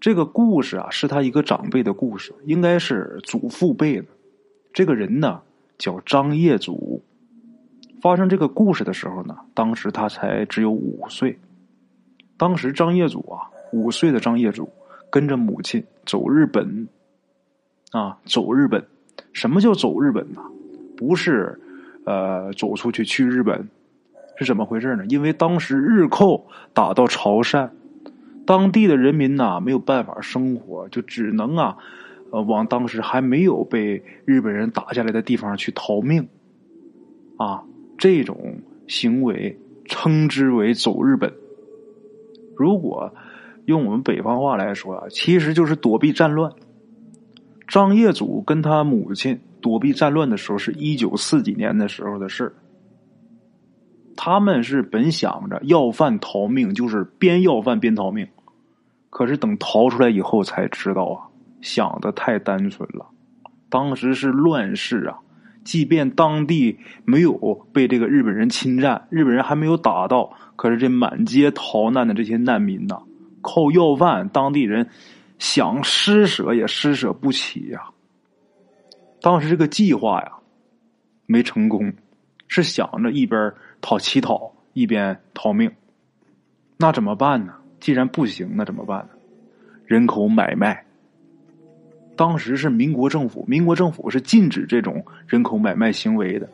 这个故事啊，是他一个长辈的故事，应该是祖父辈的。这个人呢，叫张业祖。发生这个故事的时候呢，当时他才只有五岁。当时张业祖啊，五岁的张业祖跟着母亲走日本，啊，走日本。什么叫走日本呢？不是，呃，走出去去日本，是怎么回事呢？因为当时日寇打到潮汕。当地的人民呐没有办法生活，就只能啊，呃，往当时还没有被日本人打下来的地方去逃命，啊，这种行为称之为走日本。如果用我们北方话来说啊，其实就是躲避战乱。张业祖跟他母亲躲避战乱的时候，是一九四几年的时候的事他们是本想着要饭逃命，就是边要饭边逃命。可是等逃出来以后才知道啊，想的太单纯了。当时是乱世啊，即便当地没有被这个日本人侵占，日本人还没有打到，可是这满街逃难的这些难民呐，靠要饭，当地人想施舍也施舍不起呀。当时这个计划呀，没成功，是想着一边讨乞讨一边逃命，那怎么办呢？既然不行，那怎么办呢？人口买卖。当时是民国政府，民国政府是禁止这种人口买卖行为的。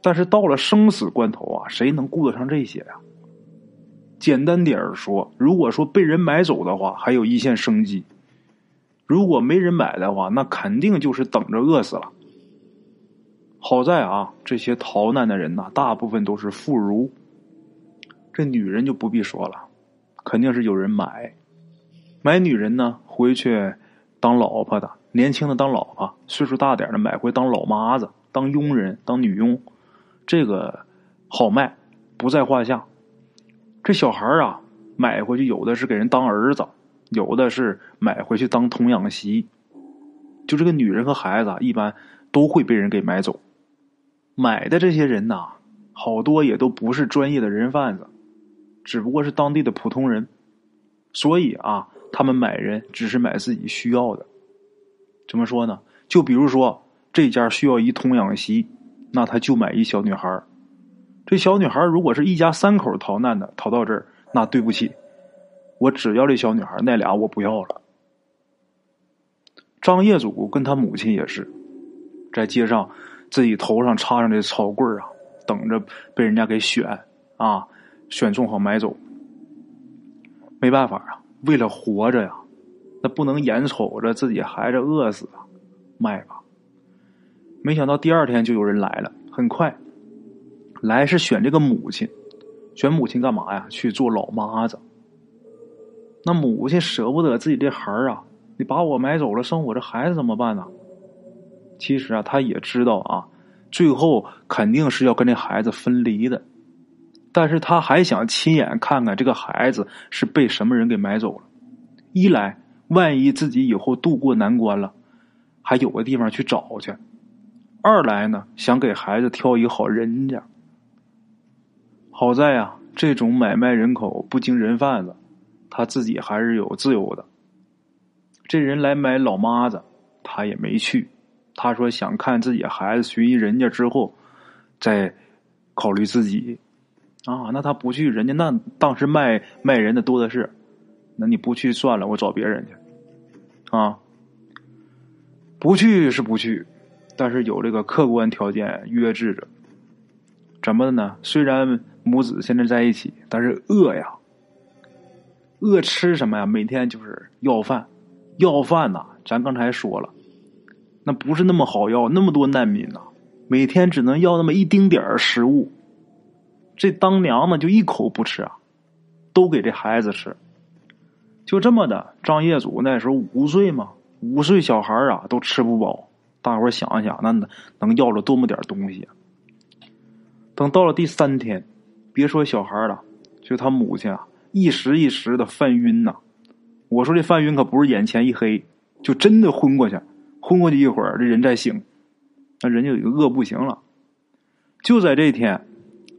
但是到了生死关头啊，谁能顾得上这些呀？简单点儿说，如果说被人买走的话，还有一线生机；如果没人买的话，那肯定就是等着饿死了。好在啊，这些逃难的人呐，大部分都是妇孺，这女人就不必说了。肯定是有人买，买女人呢回去当老婆的，年轻的当老婆，岁数大点的买回当老妈子、当佣人、当女佣，这个好卖，不在话下。这小孩啊，买回去有的是给人当儿子，有的是买回去当童养媳。就这个女人和孩子，一般都会被人给买走。买的这些人呐，好多也都不是专业的人贩子。只不过是当地的普通人，所以啊，他们买人只是买自己需要的。怎么说呢？就比如说这家需要一童养媳，那他就买一小女孩这小女孩如果是一家三口逃难的，逃到这儿，那对不起，我只要这小女孩那俩我不要了。张业祖跟他母亲也是，在街上自己头上插上这草棍啊，等着被人家给选啊。选中好买走，没办法啊，为了活着呀，那不能眼瞅着自己孩子饿死啊，卖吧。没想到第二天就有人来了，很快来是选这个母亲，选母亲干嘛呀？去做老妈子。那母亲舍不得自己这孩儿啊，你把我买走了，生我这孩子怎么办呢？其实啊，他也知道啊，最后肯定是要跟这孩子分离的。但是他还想亲眼看看这个孩子是被什么人给买走了。一来，万一自己以后渡过难关了，还有个地方去找去；二来呢，想给孩子挑一个好人家。好在呀，这种买卖人口不经人贩子，他自己还是有自由的。这人来买老妈子，他也没去。他说想看自己孩子寻一人家之后，再考虑自己。啊，那他不去，人家那当时卖卖人的多的是，那你不去算了，我找别人去。啊，不去是不去，但是有这个客观条件约制着。怎么的呢？虽然母子现在在一起，但是饿呀，饿吃什么呀？每天就是要饭，要饭呐。咱刚才说了，那不是那么好要，那么多难民呐，每天只能要那么一丁点儿食物。这当娘的就一口不吃啊，都给这孩子吃。就这么的，张业祖那时候五岁嘛，五岁小孩啊都吃不饱。大伙想一想，那能能要了多么点东西？等到了第三天，别说小孩了，就他母亲啊，一时一时的犯晕呐。我说这犯晕可不是眼前一黑，就真的昏过去，昏过去一会儿，这人再醒，那人就已经饿不行了。就在这天。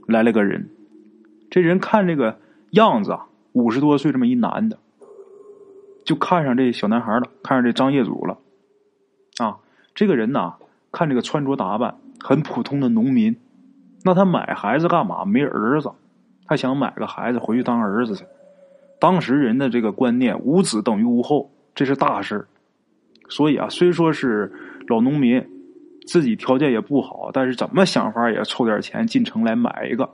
来了个人，这人看这个样子啊，五十多岁这么一男的，就看上这小男孩了，看上这张业祖了。啊，这个人呐，看这个穿着打扮，很普通的农民。那他买孩子干嘛？没儿子，他想买个孩子回去当儿子去。当时人的这个观念，无子等于无后，这是大事所以啊，虽说是老农民，自己条件也不好，但是怎么想法也凑点钱进城来买一个。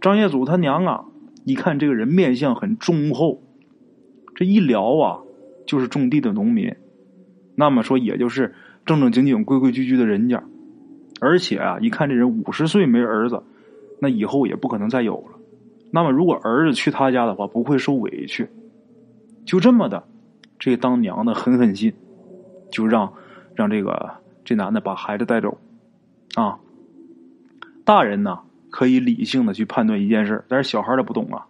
张业祖他娘啊，一看这个人面相很忠厚，这一聊啊，就是种地的农民，那么说也就是正正经经、规规矩矩的人家。而且啊，一看这人五十岁没儿子，那以后也不可能再有了。那么如果儿子去他家的话，不会受委屈。就这么的，这当娘的狠狠心，就让让这个这男的把孩子带走。啊，大人呢可以理性的去判断一件事，但是小孩他不懂啊。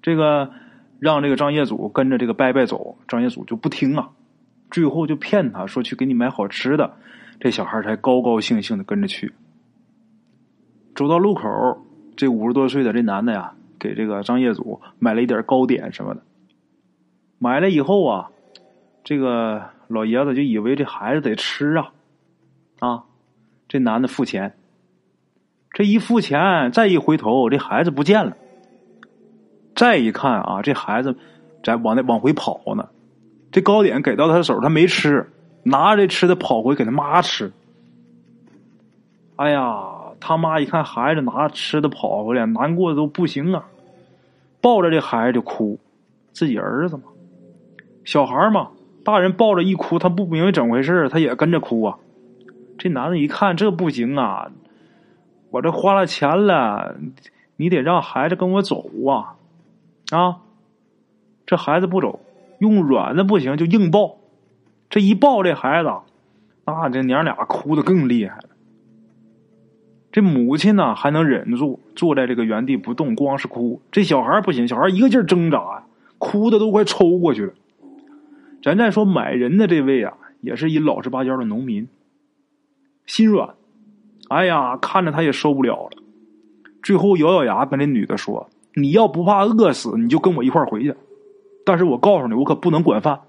这个让这个张业祖跟着这个伯伯走，张业祖就不听啊，最后就骗他说去给你买好吃的。这小孩才高高兴兴的跟着去。走到路口，这五十多岁的这男的呀，给这个张业祖买了一点糕点什么的。买了以后啊，这个老爷子就以为这孩子得吃啊，啊，这男的付钱。这一付钱，再一回头，这孩子不见了。再一看啊，这孩子在往那往回跑呢。这糕点给到他手，他没吃。拿着吃的跑回给他妈吃，哎呀，他妈一看孩子拿吃的跑回来，难过的都不行啊，抱着这孩子就哭，自己儿子嘛，小孩嘛，大人抱着一哭，他不明白怎么回事他也跟着哭啊。这男的一看这不行啊，我这花了钱了，你得让孩子跟我走啊，啊，这孩子不走，用软的不行就硬抱。这一抱这孩子，那这娘俩哭的更厉害了。这母亲呢还能忍住，坐在这个原地不动，光是哭。这小孩不行，小孩一个劲儿挣扎，哭的都快抽过去了。咱再说买人的这位啊，也是一老实巴交的农民，心软。哎呀，看着他也受不了了，最后咬咬牙跟那女的说：“你要不怕饿死，你就跟我一块回去。但是我告诉你，我可不能管饭。”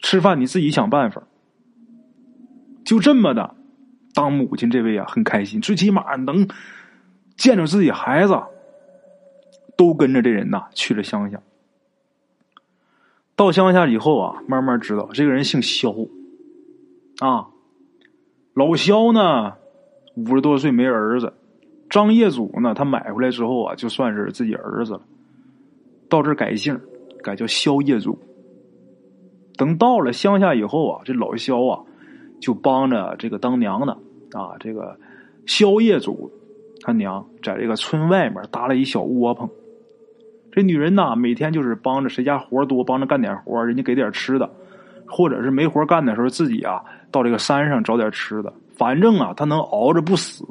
吃饭你自己想办法，就这么的，当母亲这位啊很开心，最起码能见着自己孩子，都跟着这人呐去了乡下。到乡下以后啊，慢慢知道这个人姓肖，啊，老肖呢五十多岁没儿子，张业祖呢他买回来之后啊就算是自己儿子了，到这改姓改叫肖业祖。等到了乡下以后啊，这老肖啊，就帮着这个当娘的啊，这个肖业祖他娘在这个村外面搭了一小窝棚。这女人呐，每天就是帮着谁家活多，帮着干点活，人家给点吃的，或者是没活干的时候，自己啊到这个山上找点吃的。反正啊，她能熬着不死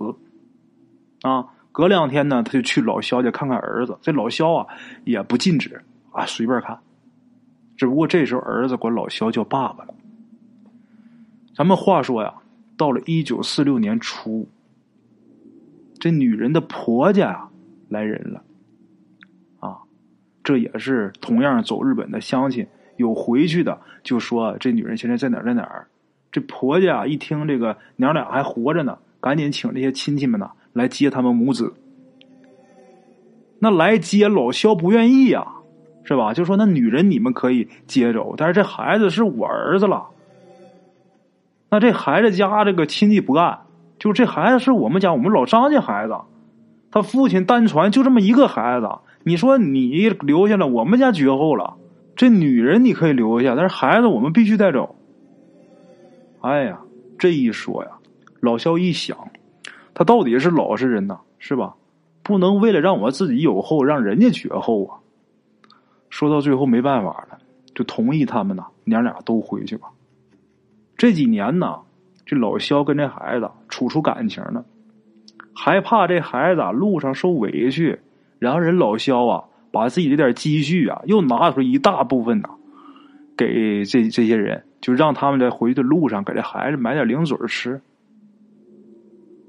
啊。隔两天呢，他就去老肖家看看儿子。这老肖啊，也不禁止啊，随便看。只不过这时候儿子管老肖叫爸爸了。咱们话说呀，到了一九四六年初，这女人的婆家啊来人了，这也是同样走日本的乡亲，有回去的就说这女人现在在哪儿在哪儿。这婆家一听这个娘俩还活着呢，赶紧请这些亲戚们呢来接他们母子。那来接老肖不愿意呀。是吧？就说那女人你们可以接走，但是这孩子是我儿子了。那这孩子家这个亲戚不干，就这孩子是我们家我们老张家孩子，他父亲单传就这么一个孩子。你说你留下了，我们家绝后了。这女人你可以留下，但是孩子我们必须带走。哎呀，这一说呀，老肖一想，他到底是老实人呐，是吧？不能为了让我自己有后，让人家绝后啊。说到最后没办法了，就同意他们呐，娘俩都回去吧。这几年呢，这老肖跟这孩子处出感情了，还怕这孩子路上受委屈，然后人老肖啊，把自己这点积蓄啊，又拿出一大部分呐，给这这些人，就让他们在回去的路上给这孩子买点零嘴吃。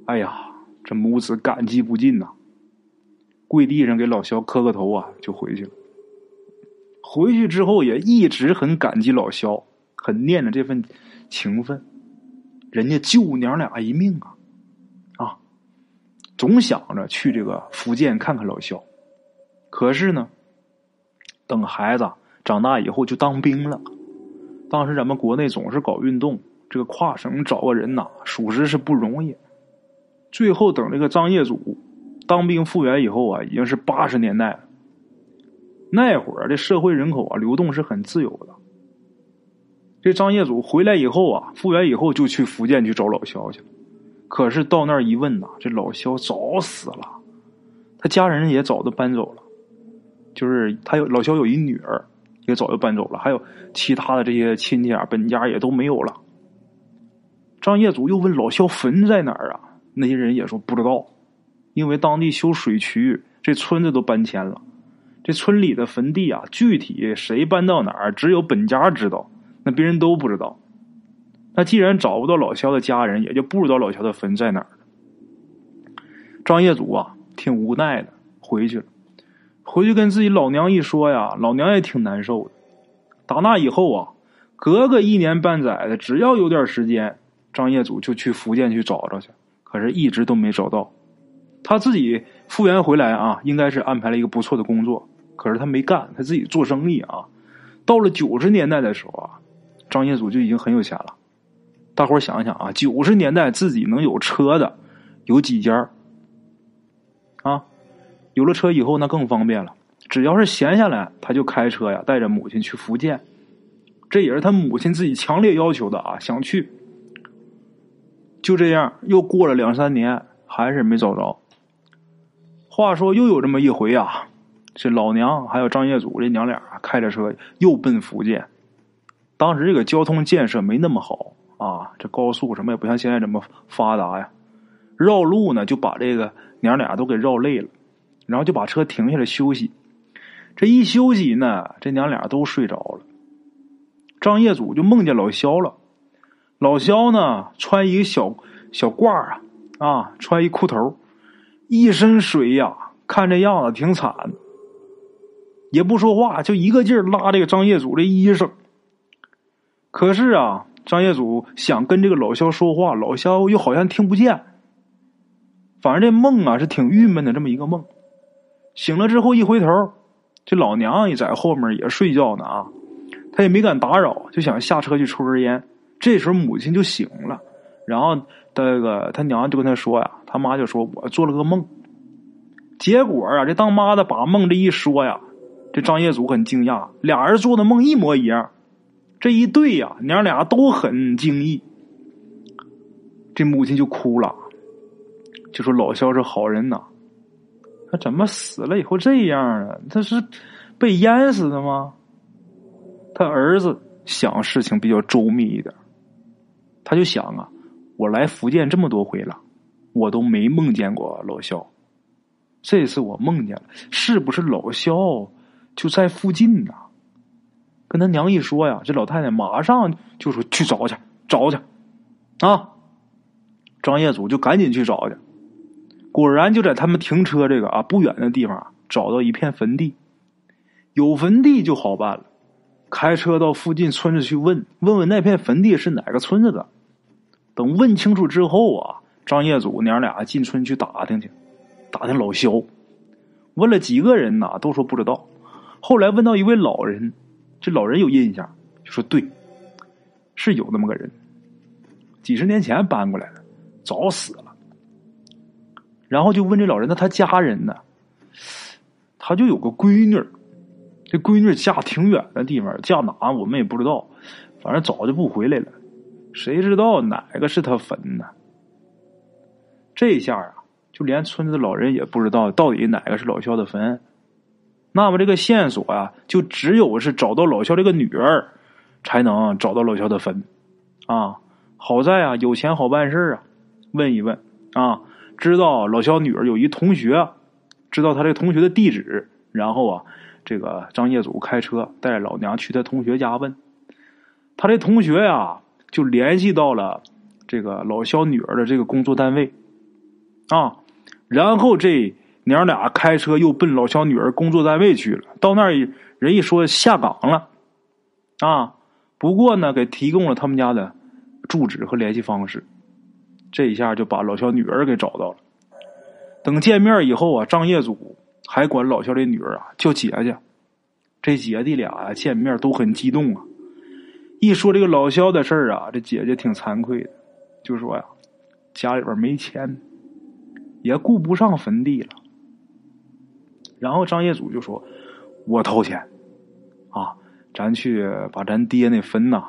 哎呀，这母子感激不尽呐，跪地上给老肖磕个头啊，就回去了。回去之后也一直很感激老肖，很念着这份情分。人家救娘俩一命，啊，总想着去这个福建看看老肖。可是呢，等孩子长大以后就当兵了。当时咱们国内总是搞运动，这个跨省找个人呐，属实是不容易。最后等这个张业祖当兵复员以后啊，已经是八十年代了。那会儿这社会人口啊流动是很自由的。这张业祖回来以后啊，复员以后就去福建去找老肖去了。可是到那儿一问呐，这老肖早死了，他家人也早都搬走了。就是他有老肖有一女儿，也早就搬走了，还有其他的这些亲戚啊，本家也都没有了。张业祖又问老肖坟在哪儿啊？那些人也说不知道，因为当地修水渠，这村子都搬迁了。这村里的坟地啊，具体谁搬到哪儿，只有本家知道，那别人都不知道。那既然找不到老肖的家人，也就不知道老肖的坟在哪儿。张业祖啊，挺无奈的，回去了。回去跟自己老娘一说呀，老娘也挺难受的。打那以后啊，隔个一年半载的，只要有点时间，张业祖就去福建去找找去。可是，一直都没找到。他自己复员回来啊，应该是安排了一个不错的工作。可是他没干，他自己做生意啊。到了九十年代的时候啊，张业祖就已经很有钱了。大伙想想啊，九十年代自己能有车的有几家啊？有了车以后，那更方便了。只要是闲下来，他就开车呀，带着母亲去福建。这也是他母亲自己强烈要求的啊，想去。就这样，又过了两三年，还是没找着。话说，又有这么一回啊，这老娘还有张业祖这娘俩开着车又奔福建。当时这个交通建设没那么好啊，这高速什么也不像现在这么发达呀。绕路呢，就把这个娘俩都给绕累了。然后就把车停下来休息，这一休息呢，这娘俩都睡着了。张业祖就梦见老肖了，老肖呢穿一个小小褂啊，啊，穿一裤头，一身水呀，看这样子挺惨，也不说话，就一个劲儿拉这个张业祖的衣裳。可是啊，张业祖想跟这个老肖说话，老肖又好像听不见。反正这梦啊是挺郁闷的，这么一个梦。醒了之后一回头，这老娘也在后面也睡觉呢啊，他也没敢打扰，就想下车去抽根烟。这时候母亲就醒了，然后这个他娘就跟他说呀，他妈就说我做了个梦。结果啊，这当妈的把梦这一说呀，这张业祖很惊讶，俩人做的梦一模一样，这一对呀，娘俩都很惊异。这母亲就哭了，就说老肖是好人呐。他怎么死了以后这样啊？他是被淹死的吗？他儿子想事情比较周密一点，他就想啊，我来福建这么多回了，我都没梦见过老肖，这次我梦见了，是不是老肖就在附近呢？跟他娘一说呀，这老太太马上就说去找去，找去啊！张业祖就赶紧去找去。果然就在他们停车这个啊不远的地方找到一片坟地，有坟地就好办了。开车到附近村子去问问问那片坟地是哪个村子的。等问清楚之后啊，张业祖娘俩进村去打听去，打听老肖。问了几个人呐，都说不知道。后来问到一位老人，这老人有印象，就说对，是有那么个人，几十年前搬过来的，早死了。然后就问这老人，那他家人呢？他就有个闺女，这闺女嫁挺远的地方，嫁哪我们也不知道，反正早就不回来了。谁知道哪个是他坟呢？这下啊，就连村子的老人也不知道到底哪个是老肖的坟。那么这个线索啊，就只有是找到老肖这个女儿，才能找到老肖的坟。啊，好在啊，有钱好办事啊，问一问啊。知道老肖女儿有一同学，知道他这同学的地址，然后啊，这个张业祖开车带老娘去他同学家问，他这同学呀就联系到了这个老肖女儿的这个工作单位，啊，然后这娘俩开车又奔老肖女儿工作单位去了。到那儿人一说下岗了，啊，不过呢，给提供了他们家的住址和联系方式。这一下就把老肖女儿给找到了。等见面以后啊，张业祖还管老肖的女儿啊叫姐姐。这姐弟俩见面都很激动啊。一说这个老肖的事儿啊，这姐姐挺惭愧的，就说呀，家里边没钱，也顾不上坟地了。然后张业祖就说：“我掏钱，啊，咱去把咱爹那坟呐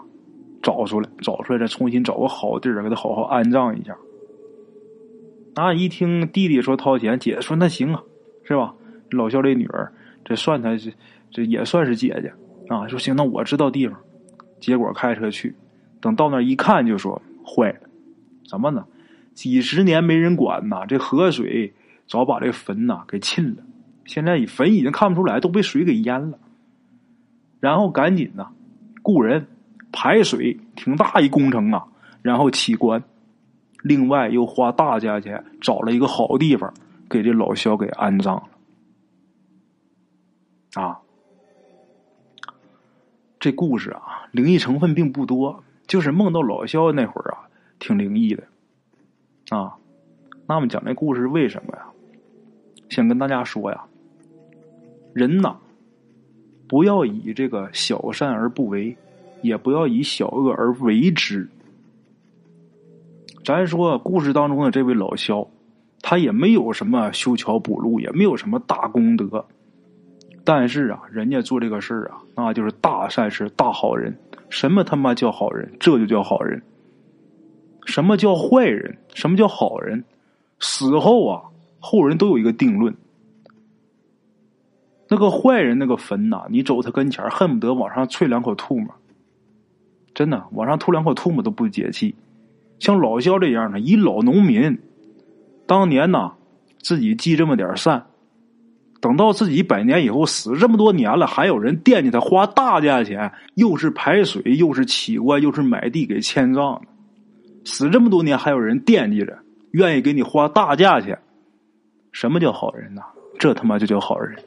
找出来，找出来再重新找个好地儿给他好好安葬一下。”啊，一听弟弟说掏钱，姐说那行啊，是吧？老肖这女儿，这算他这这也算是姐姐啊。说行，那我知道地方。结果开车去，等到那一看，就说坏了，怎么呢？几十年没人管呐，这河水早把这坟呐给浸了，现在坟已经看不出来，都被水给淹了。然后赶紧呐，雇人排水，挺大一工程啊，然后起棺，另外又花大价钱找了一个好地方，给这老肖给安葬了。啊。这故事啊，灵异成分并不多，就是梦到老肖那会儿啊，挺灵异的，啊，那么讲这故事为什么呀？想跟大家说呀，人呐，不要以这个小善而不为，也不要以小恶而为之。咱说故事当中的这位老肖，他也没有什么修桥补路，也没有什么大功德。但是啊，人家做这个事儿啊，那就是大善事、大好人。什么他妈叫好人？这就叫好人。什么叫坏人？什么叫好人？死后啊，后人都有一个定论。那个坏人那个坟呐，你走他跟前恨不得往上啐两口唾沫。真的，往上吐两口唾沫都不解气。像老肖这样的，一老农民，当年呐，自己积这么点善。等到自己百年以后死这么多年了，还有人惦记他，花大价钱，又是排水，又是起棺，又是买地给迁葬。死这么多年，还有人惦记着，愿意给你花大价钱。什么叫好人呐？这他妈就叫好人。